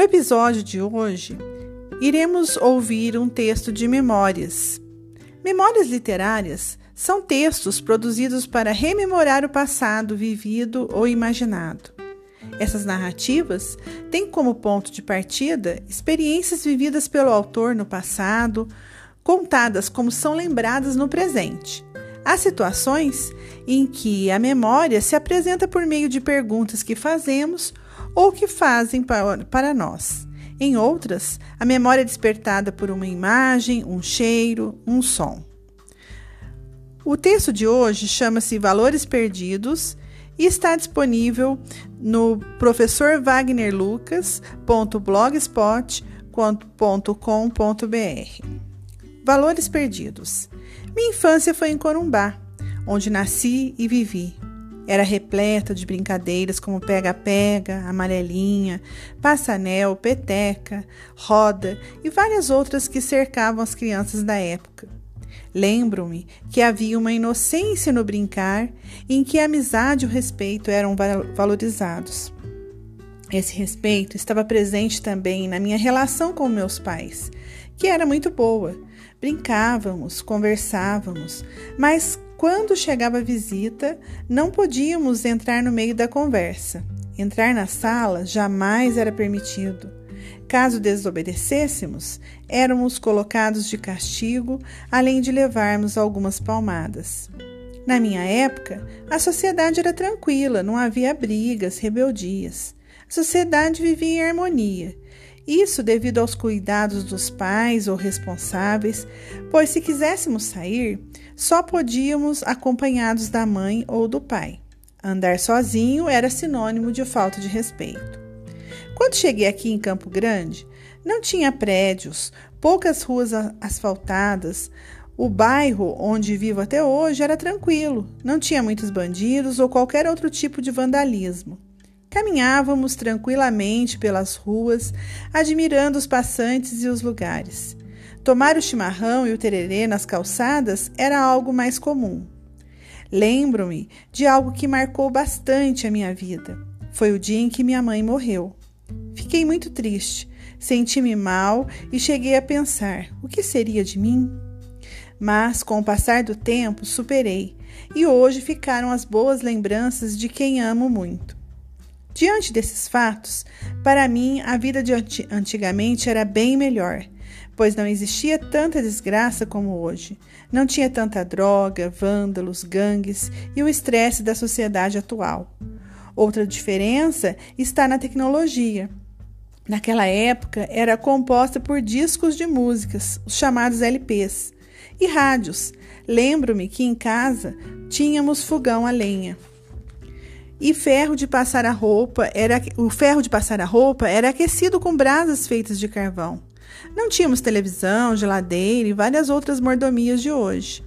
No episódio de hoje, iremos ouvir um texto de memórias. Memórias literárias são textos produzidos para rememorar o passado vivido ou imaginado. Essas narrativas têm como ponto de partida experiências vividas pelo autor no passado, contadas como são lembradas no presente. Há situações em que a memória se apresenta por meio de perguntas que fazemos ou que fazem para nós. Em outras, a memória é despertada por uma imagem, um cheiro, um som. O texto de hoje chama-se Valores Perdidos e está disponível no professorwagnerlucas.blogspot.com.br. Valores Perdidos. Minha infância foi em Corumbá, onde nasci e vivi. Era repleta de brincadeiras como pega-pega, amarelinha, passanel, peteca, roda e várias outras que cercavam as crianças da época. Lembro-me que havia uma inocência no brincar em que a amizade e o respeito eram valorizados. Esse respeito estava presente também na minha relação com meus pais, que era muito boa. Brincávamos, conversávamos, mas quando chegava a visita, não podíamos entrar no meio da conversa. Entrar na sala jamais era permitido. Caso desobedecêssemos, éramos colocados de castigo, além de levarmos algumas palmadas. Na minha época, a sociedade era tranquila, não havia brigas, rebeldias. A sociedade vivia em harmonia isso devido aos cuidados dos pais ou responsáveis, pois se quiséssemos sair, só podíamos acompanhados da mãe ou do pai. Andar sozinho era sinônimo de falta de respeito. Quando cheguei aqui em Campo Grande, não tinha prédios, poucas ruas asfaltadas. O bairro onde vivo até hoje era tranquilo, não tinha muitos bandidos ou qualquer outro tipo de vandalismo. Caminhávamos tranquilamente pelas ruas, admirando os passantes e os lugares. Tomar o chimarrão e o tererê nas calçadas era algo mais comum. Lembro-me de algo que marcou bastante a minha vida. Foi o dia em que minha mãe morreu. Fiquei muito triste, senti-me mal e cheguei a pensar: o que seria de mim? Mas, com o passar do tempo, superei e hoje ficaram as boas lembranças de quem amo muito. Diante desses fatos, para mim a vida de antigamente era bem melhor, pois não existia tanta desgraça como hoje. Não tinha tanta droga, vândalos, gangues e o estresse da sociedade atual. Outra diferença está na tecnologia. Naquela época era composta por discos de músicas, os chamados LPs, e rádios. Lembro-me que em casa tínhamos fogão a lenha. E ferro de passar a roupa era o ferro de passar a roupa era aquecido com brasas feitas de carvão. Não tínhamos televisão, geladeira e várias outras mordomias de hoje.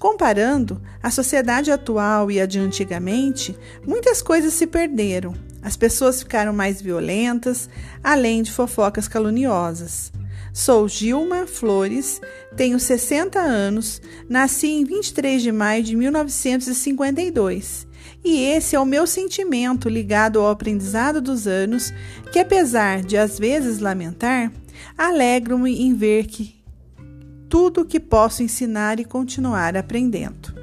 Comparando a sociedade atual e a de antigamente, muitas coisas se perderam. As pessoas ficaram mais violentas, além de fofocas caluniosas. Sou Gilma Flores, tenho 60 anos, nasci em 23 de maio de 1952 e esse é o meu sentimento ligado ao aprendizado dos anos, que apesar de às vezes lamentar, alegro-me em ver que tudo que posso ensinar e continuar aprendendo.